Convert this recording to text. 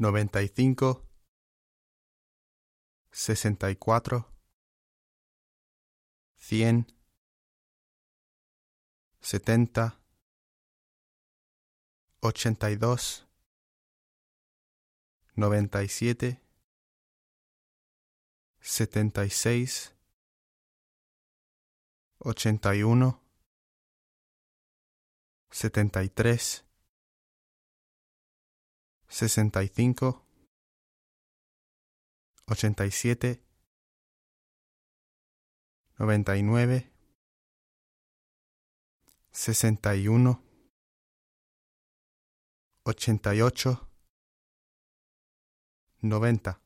noventa y cinco, sesenta y cuatro, cien, setenta, ochenta y dos, noventa y siete, setenta y seis, ochenta y uno, setenta y tres sesenta y cinco, ochenta y siete, noventa y nueve, sesenta y uno, ochenta y ocho, noventa.